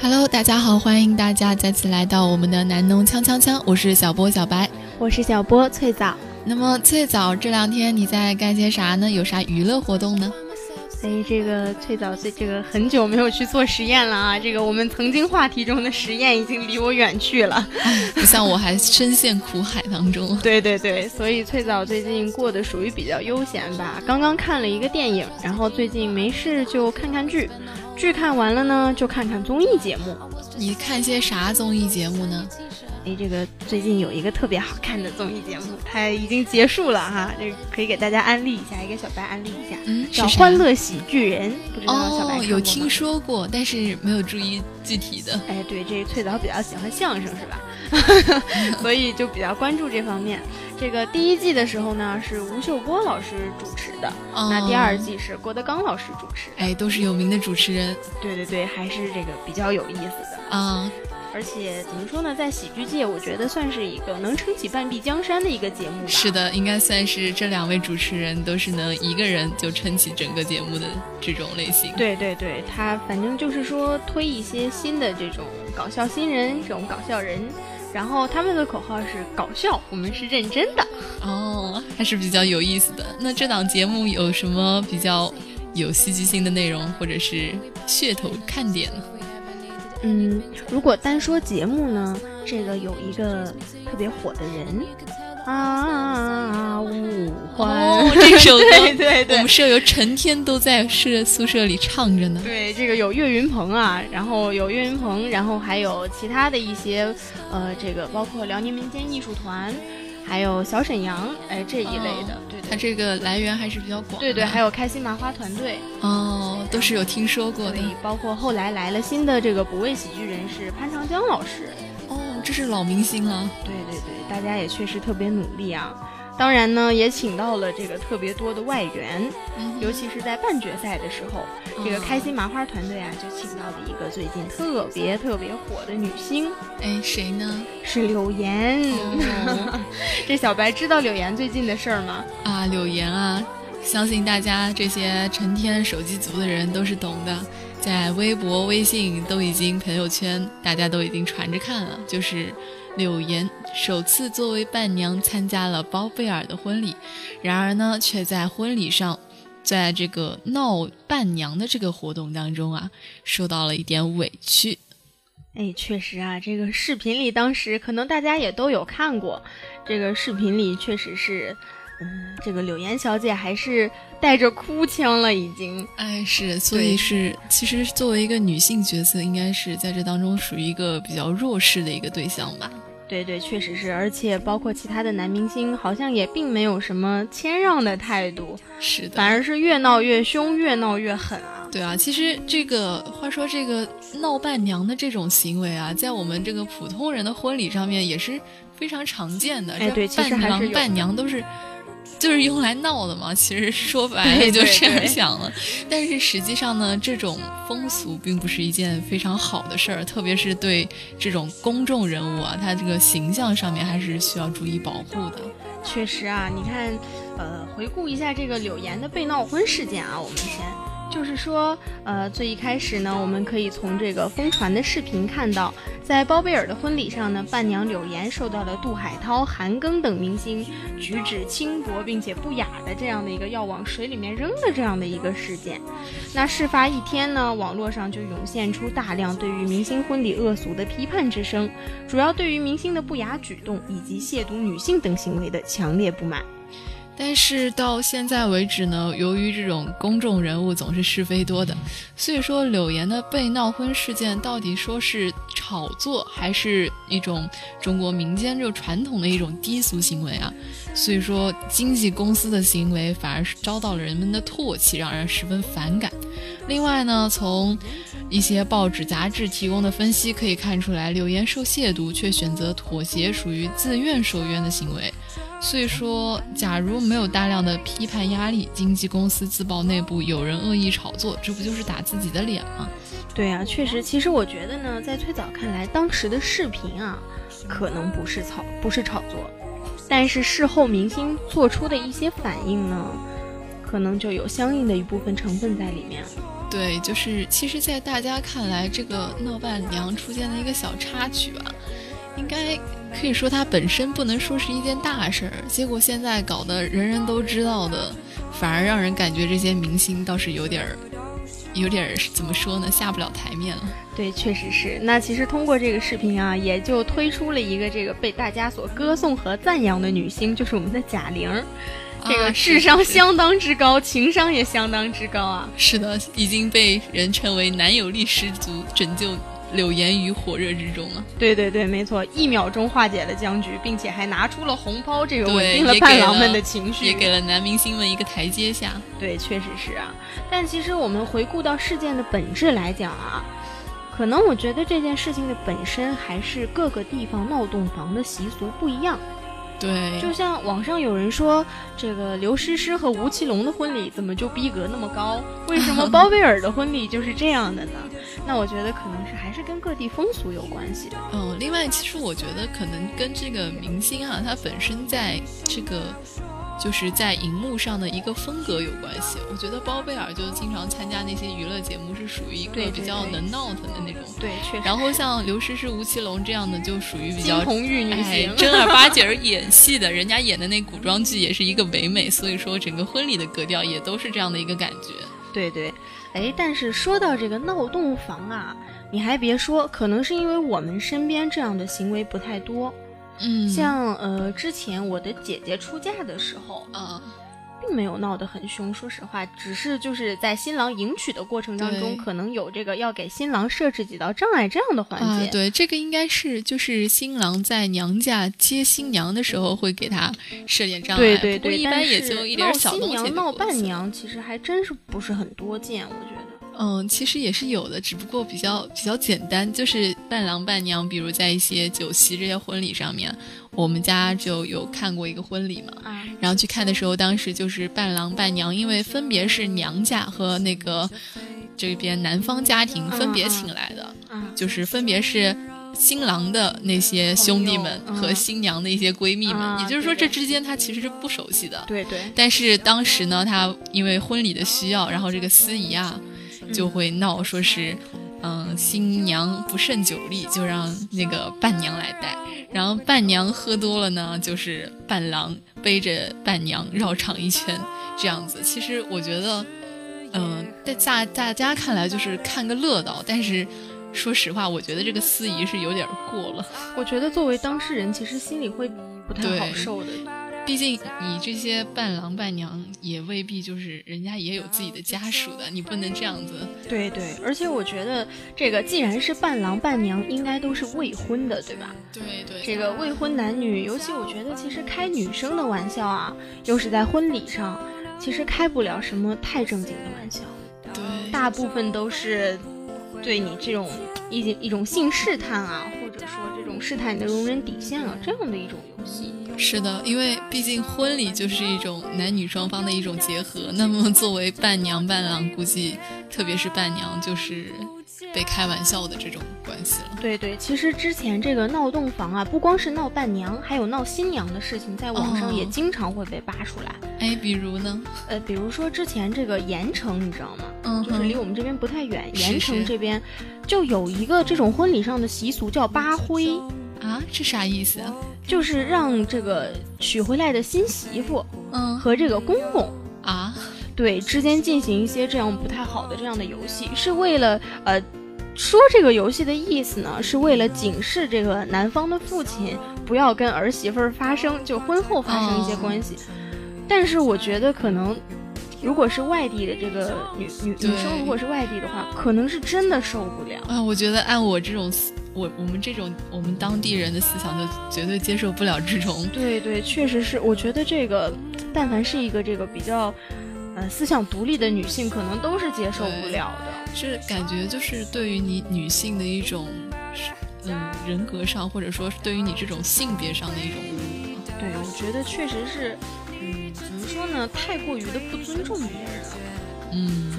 Hello，大家好，欢迎大家再次来到我们的南农锵锵锵，我是小波小白，我是小波翠枣。那么翠枣这两天你在干些啥呢？有啥娱乐活动呢？哎，这个翠枣这这个很久没有去做实验了啊！这个我们曾经话题中的实验已经离我远去了，不像我还深陷苦海当中。对对对，所以翠枣最近过得属于比较悠闲吧。刚刚看了一个电影，然后最近没事就看看剧，剧看完了呢就看看综艺节目。你看些啥综艺节目呢？哎，这个最近有一个特别好看的综艺节目，它已经结束了哈，这可以给大家安利一下，给小白安利一下，嗯，叫《欢乐喜剧人》。不知道小白哦，有听说过，但是没有注意具体的。哎，对，这翠枣比较喜欢相声是吧？所以就比较关注这方面。这个第一季的时候呢，是吴秀波老师主持的，那第二季是郭德纲老师主持。哎，都是有名的主持人。对对对，还是这个比较有意思的啊。而且怎么说呢，在喜剧界，我觉得算是一个能撑起半壁江山的一个节目吧。是的，应该算是这两位主持人都是能一个人就撑起整个节目的这种类型。对对对，他反正就是说推一些新的这种搞笑新人，这种搞笑人，然后他们的口号是搞笑，我们是认真的。哦，还是比较有意思的。那这档节目有什么比较有戏剧性的内容，或者是噱头看点呢？嗯，如果单说节目呢，这个有一个特别火的人啊，五环这首歌，对对对，我们舍友成天都在舍宿舍里唱着呢。对，这个有岳云鹏啊，然后有岳云鹏，然后还有其他的一些，呃，这个包括辽宁民间艺术团。还有小沈阳，哎，这一类的，对，它这个来源还是比较广。对对，还有开心麻花团队，哦，都是有听说过的。包括后来来了新的这个补位喜剧人是潘长江老师，哦，这是老明星了。对对对，大家也确实特别努力啊。当然呢，也请到了这个特别多的外援，尤其是在半决赛的时候，这个开心麻花团队啊，就请到了一个最近特别特别火的女星。哎，谁呢？是柳岩。这小白知道柳岩最近的事儿吗？啊，柳岩啊，相信大家这些成天手机族的人都是懂的，在微博、微信都已经朋友圈，大家都已经传着看了，就是。柳岩首次作为伴娘参加了包贝尔的婚礼，然而呢，却在婚礼上，在这个闹伴娘的这个活动当中啊，受到了一点委屈。哎，确实啊，这个视频里当时可能大家也都有看过，这个视频里确实是，嗯，这个柳岩小姐还是带着哭腔了，已经。哎，是，所以是，其实作为一个女性角色，应该是在这当中属于一个比较弱势的一个对象吧。对对，确实是，而且包括其他的男明星，好像也并没有什么谦让的态度，是的，反而是越闹越凶，越闹越狠啊。对啊，其实这个话说，这个闹伴娘的这种行为啊，在我们这个普通人的婚礼上面也是非常常见的。哎，对，伴娘伴娘都是。就是用来闹的嘛，其实说白了就这样想了。但是实际上呢，这种风俗并不是一件非常好的事儿，特别是对这种公众人物啊，他这个形象上面还是需要注意保护的。确实啊，你看，呃，回顾一下这个柳岩的被闹婚事件啊，我们先。就是说，呃，最一开始呢，我们可以从这个疯传的视频看到，在包贝尔的婚礼上呢，伴娘柳岩受到了杜海涛、韩庚等明星举止轻薄并且不雅的这样的一个要往水里面扔的这样的一个事件。那事发一天呢，网络上就涌现出大量对于明星婚礼恶俗的批判之声，主要对于明星的不雅举动以及亵渎女性等行为的强烈不满。但是到现在为止呢，由于这种公众人物总是是非多的，所以说柳岩的被闹婚事件到底说是炒作，还是一种中国民间就传统的一种低俗行为啊？所以说经纪公司的行为反而是遭到了人们的唾弃，让人十分反感。另外呢，从一些报纸杂志提供的分析可以看出来，柳岩受亵渎却选择妥协，属于自愿受冤的行为。所以说，假如没有大量的批判压力，经纪公司自曝内部有人恶意炒作，这不就是打自己的脸吗？对啊，确实，其实我觉得呢，在崔早看来，当时的视频啊，可能不是炒，不是炒作，但是事后明星做出的一些反应呢，可能就有相应的一部分成分在里面。对，就是其实，在大家看来，这个闹伴娘出现了一个小插曲吧，应该可以说它本身不能说是一件大事儿，结果现在搞得人人都知道的，反而让人感觉这些明星倒是有点儿，有点儿怎么说呢，下不了台面了。对，确实是。那其实通过这个视频啊，也就推出了一个这个被大家所歌颂和赞扬的女星，就是我们的贾玲。这个智商相当之高，情商也相当之高啊！是的，已经被人称为男友力十足，拯救柳岩于火热之中啊。对对对，没错，一秒钟化解了僵局，并且还拿出了红包，这个稳定了伴郎们的情绪，也给了男明星们一个台阶下。对，确实是啊。但其实我们回顾到事件的本质来讲啊，可能我觉得这件事情的本身还是各个地方闹洞房的习俗不一样。对，就像网上有人说，这个刘诗诗和吴奇隆的婚礼怎么就逼格那么高？为什么包贝尔的婚礼就是这样的呢？那我觉得可能是还是跟各地风俗有关系的。嗯，另外，其实我觉得可能跟这个明星啊，他本身在这个。就是在荧幕上的一个风格有关系。我觉得包贝尔就经常参加那些娱乐节目，是属于一个比较能闹腾的那种。对，确实。然后像刘诗诗、吴奇隆这样的，就属于比较红玉女型，正儿八经演戏的。人家演的那古装剧也是一个唯美，所以说整个婚礼的格调也都是这样的一个感觉。对对，哎，但是说到这个闹洞房啊，你还别说，可能是因为我们身边这样的行为不太多。嗯，像呃，之前我的姐姐出嫁的时候，啊，并没有闹得很凶。说实话，只是就是在新郎迎娶的过程当中，可能有这个要给新郎设置几道障碍这样的环节。对，这个应该是就是新郎在娘家接新娘的时候会给他设点障碍。对对对，一般也就一点小东西。闹新娘、闹伴娘，其实还真是不是很多见，我觉得。嗯，其实也是有的，只不过比较比较简单，就是伴郎伴娘，比如在一些酒席这些婚礼上面，我们家就有看过一个婚礼嘛，然后去看的时候，当时就是伴郎伴娘，因为分别是娘家和那个这边男方家庭分别请来的，就是分别是新郎的那些兄弟们和新娘的一些闺蜜们，也就是说这之间他其实是不熟悉的，对对，但是当时呢，他因为婚礼的需要，然后这个司仪啊。就会闹，说是，嗯，新娘不胜酒力，就让那个伴娘来带。然后伴娘喝多了呢，就是伴郎背着伴娘绕场一圈，这样子。其实我觉得，嗯，在大大家看来就是看个乐道，但是说实话，我觉得这个司仪是有点过了。我觉得作为当事人，其实心里会不太好受的。毕竟你这些伴郎伴娘也未必就是人家也有自己的家属的，你不能这样子。对对，而且我觉得这个既然是伴郎伴娘，应该都是未婚的，对吧？对对。这个未婚男女，尤其我觉得其实开女生的玩笑啊，又是在婚礼上，其实开不了什么太正经的玩笑。对。大部分都是对你这种一一种性试探啊，或者说这种试探你的容忍底线啊，这样的一种游戏。是的，因为毕竟婚礼就是一种男女双方的一种结合。那么作为伴娘伴郎，估计特别是伴娘，就是被开玩笑的这种关系了。对对，其实之前这个闹洞房啊，不光是闹伴娘，还有闹新娘的事情，在网上也经常会被扒出来。哎，比如呢？呃，比如说之前这个盐城，你知道吗？嗯，就是离我们这边不太远，盐城这边就有一个这种婚礼上的习俗，叫扒灰。啊，这啥意思啊？就是让这个娶回来的新媳妇，嗯，和这个公公啊，对之间进行一些这样不太好的这样的游戏，是为了呃，说这个游戏的意思呢，是为了警示这个男方的父亲不要跟儿媳妇儿发生就婚后发生一些关系。但是我觉得可能，如果是外地的这个女女女生，如果是外地的话，可能是真的受不了啊。我觉得按我这种。我我们这种我们当地人的思想就绝对接受不了这种。对对，确实是。我觉得这个，但凡是一个这个比较，呃，思想独立的女性，可能都是接受不了的。是感觉就是对于你女性的一种，嗯，人格上或者说对于你这种性别上的一种侮辱。对，我觉得确实是，嗯，怎么说呢？太过于的不尊重别人了。嗯。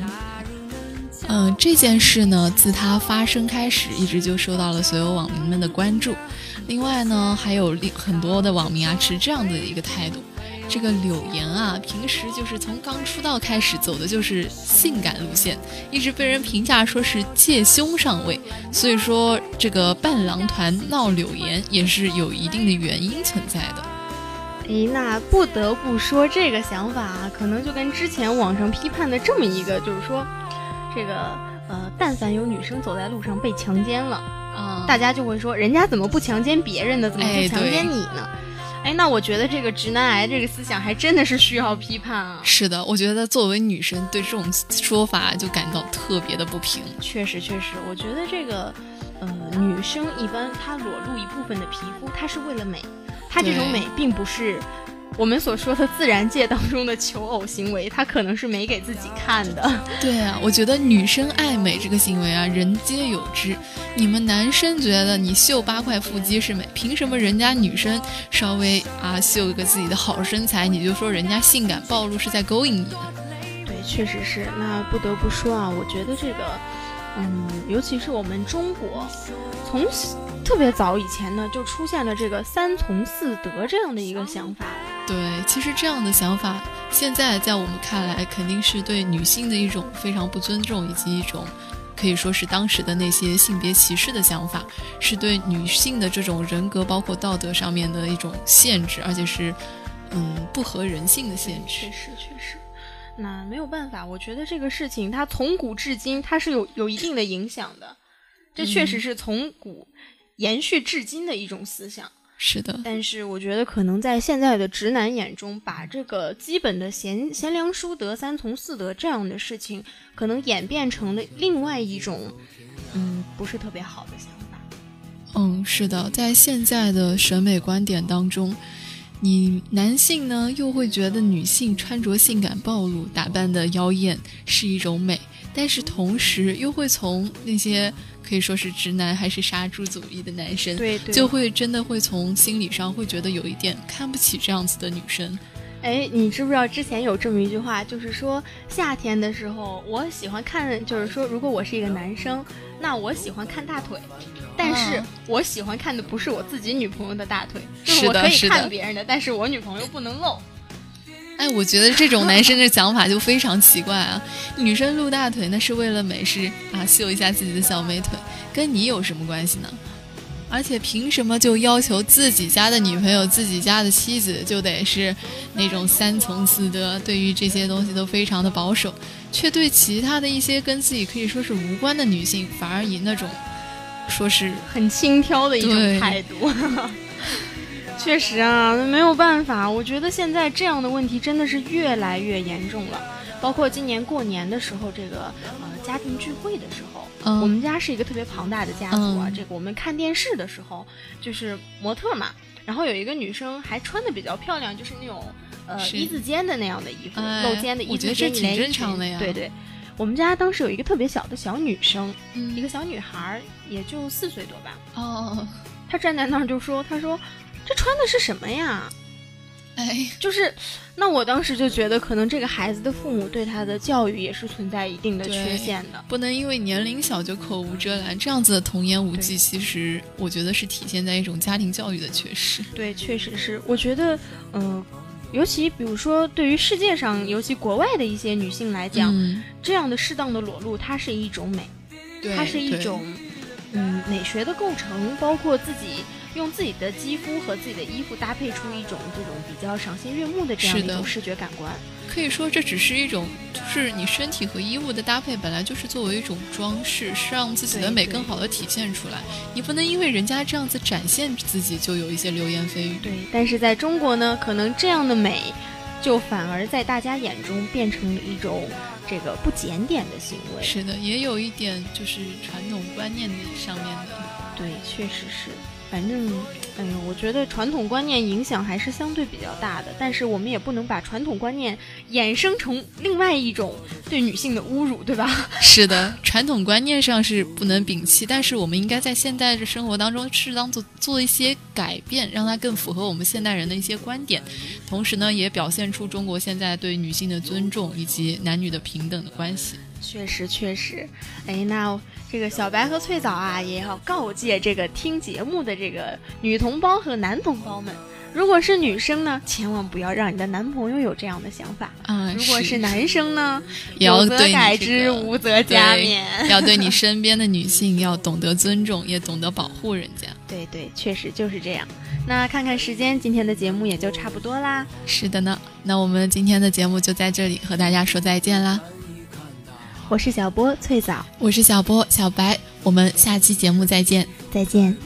嗯，这件事呢，自它发生开始，一直就受到了所有网民们的关注。另外呢，还有很多的网民啊持这样的一个态度，这个柳岩啊，平时就是从刚出道开始走的就是性感路线，一直被人评价说是借胸上位，所以说这个伴郎团闹柳岩也是有一定的原因存在的。诶，那不得不说这个想法啊，可能就跟之前网上批判的这么一个，就是说，这个呃，但凡有女生走在路上被强奸了，啊，大家就会说，人家怎么不强奸别人呢？怎么不强奸你呢？哎，那我觉得这个直男癌这个思想还真的是需要批判啊。是的，我觉得作为女生对这种说法就感到特别的不平。确实，确实，我觉得这个呃，女生一般她裸露一部分的皮肤，她是为了美。她这种美并不是我们所说的自然界当中的求偶行为，他可能是没给自己看的。对啊，我觉得女生爱美这个行为啊，人皆有之。你们男生觉得你秀八块腹肌是美，凭什么人家女生稍微啊秀一个自己的好身材，你就说人家性感暴露是在勾引你呢？对，确实是。那不得不说啊，我觉得这个，嗯，尤其是我们中国，从。特别早以前呢，就出现了这个三从四德这样的一个想法。对，其实这样的想法，现在在我们看来，肯定是对女性的一种非常不尊重，以及一种可以说是当时的那些性别歧视的想法，是对女性的这种人格包括道德上面的一种限制，而且是嗯不合人性的限制。确实，确实。那没有办法，我觉得这个事情它从古至今它是有有一定的影响的，这确实是从古。延续至今的一种思想，是的。但是我觉得，可能在现在的直男眼中，把这个基本的贤贤良淑德、三从四德这样的事情，可能演变成了另外一种，嗯，不是特别好的想法。嗯，是的，在现在的审美观点当中，你男性呢又会觉得女性穿着性感暴露、打扮的妖艳是一种美，但是同时又会从那些。可以说是直男还是杀猪主义的男生，对，就会真的会从心理上会觉得有一点看不起这样子的女生。哎，你知不知道之前有这么一句话，就是说夏天的时候，我喜欢看，就是说如果我是一个男生，那我喜欢看大腿，但是我喜欢看的不是我自己女朋友的大腿，就是我可以看别人的，但是我女朋友不能露。哎，我觉得这种男生的想法就非常奇怪啊！女生露大腿那是为了美，是啊，秀一下自己的小美腿，跟你有什么关系呢？而且凭什么就要求自己家的女朋友、自己家的妻子就得是那种三从四德，对于这些东西都非常的保守，却对其他的一些跟自己可以说是无关的女性，反而以那种说是很轻佻的一种态度。确实啊，没有办法。我觉得现在这样的问题真的是越来越严重了。包括今年过年的时候，这个呃家庭聚会的时候，我们家是一个特别庞大的家族啊。这个我们看电视的时候，就是模特嘛，然后有一个女生还穿的比较漂亮，就是那种呃一字肩的那样的衣服，露肩的一字肩挺正常的呀。对对，我们家当时有一个特别小的小女生，一个小女孩，也就四岁多吧。哦，她站在那儿就说：“她说。”这穿的是什么呀？哎，就是，那我当时就觉得，可能这个孩子的父母对他的教育也是存在一定的缺陷的，不能因为年龄小就口无遮拦，这样子的童言无忌，其实我觉得是体现在一种家庭教育的缺失。对，确实是。我觉得，嗯，尤其比如说，对于世界上，尤其国外的一些女性来讲，这样的适当的裸露，它是一种美，它是一种，嗯，美学的构成，包括自己。用自己的肌肤和自己的衣服搭配出一种这种比较赏心悦目的这样的一种视觉感官，可以说这只是一种，就是你身体和衣物的搭配本来就是作为一种装饰，是让自己的美更好的体现出来。你不能因为人家这样子展现自己，就有一些流言蜚语。对，但是在中国呢，可能这样的美，就反而在大家眼中变成了一种这个不检点的行为。是的，也有一点就是传统观念上面的。对，确实是。反正，哎呀，我觉得传统观念影响还是相对比较大的，但是我们也不能把传统观念衍生成另外一种对女性的侮辱，对吧？是的，传统观念上是不能摒弃，但是我们应该在现在的生活当中适当做做一些改变，让它更符合我们现代人的一些观点，同时呢，也表现出中国现在对女性的尊重以及男女的平等的关系。确实，确实，哎，那这个小白和翠枣啊，也要告诫这个听节目的这个女同胞和男同胞们，如果是女生呢，千万不要让你的男朋友有这样的想法。啊，如果是是男生呢，也要有则改这之，个无则加对勉。要对你身边的女性要懂得尊重，也懂得保护人家。对对，确实就是这样。那看看时间，今天的节目也就差不多啦。是的呢，那我们今天的节目就在这里和大家说再见啦。我是小波翠枣，我是小波小白，我们下期节目再见。再见。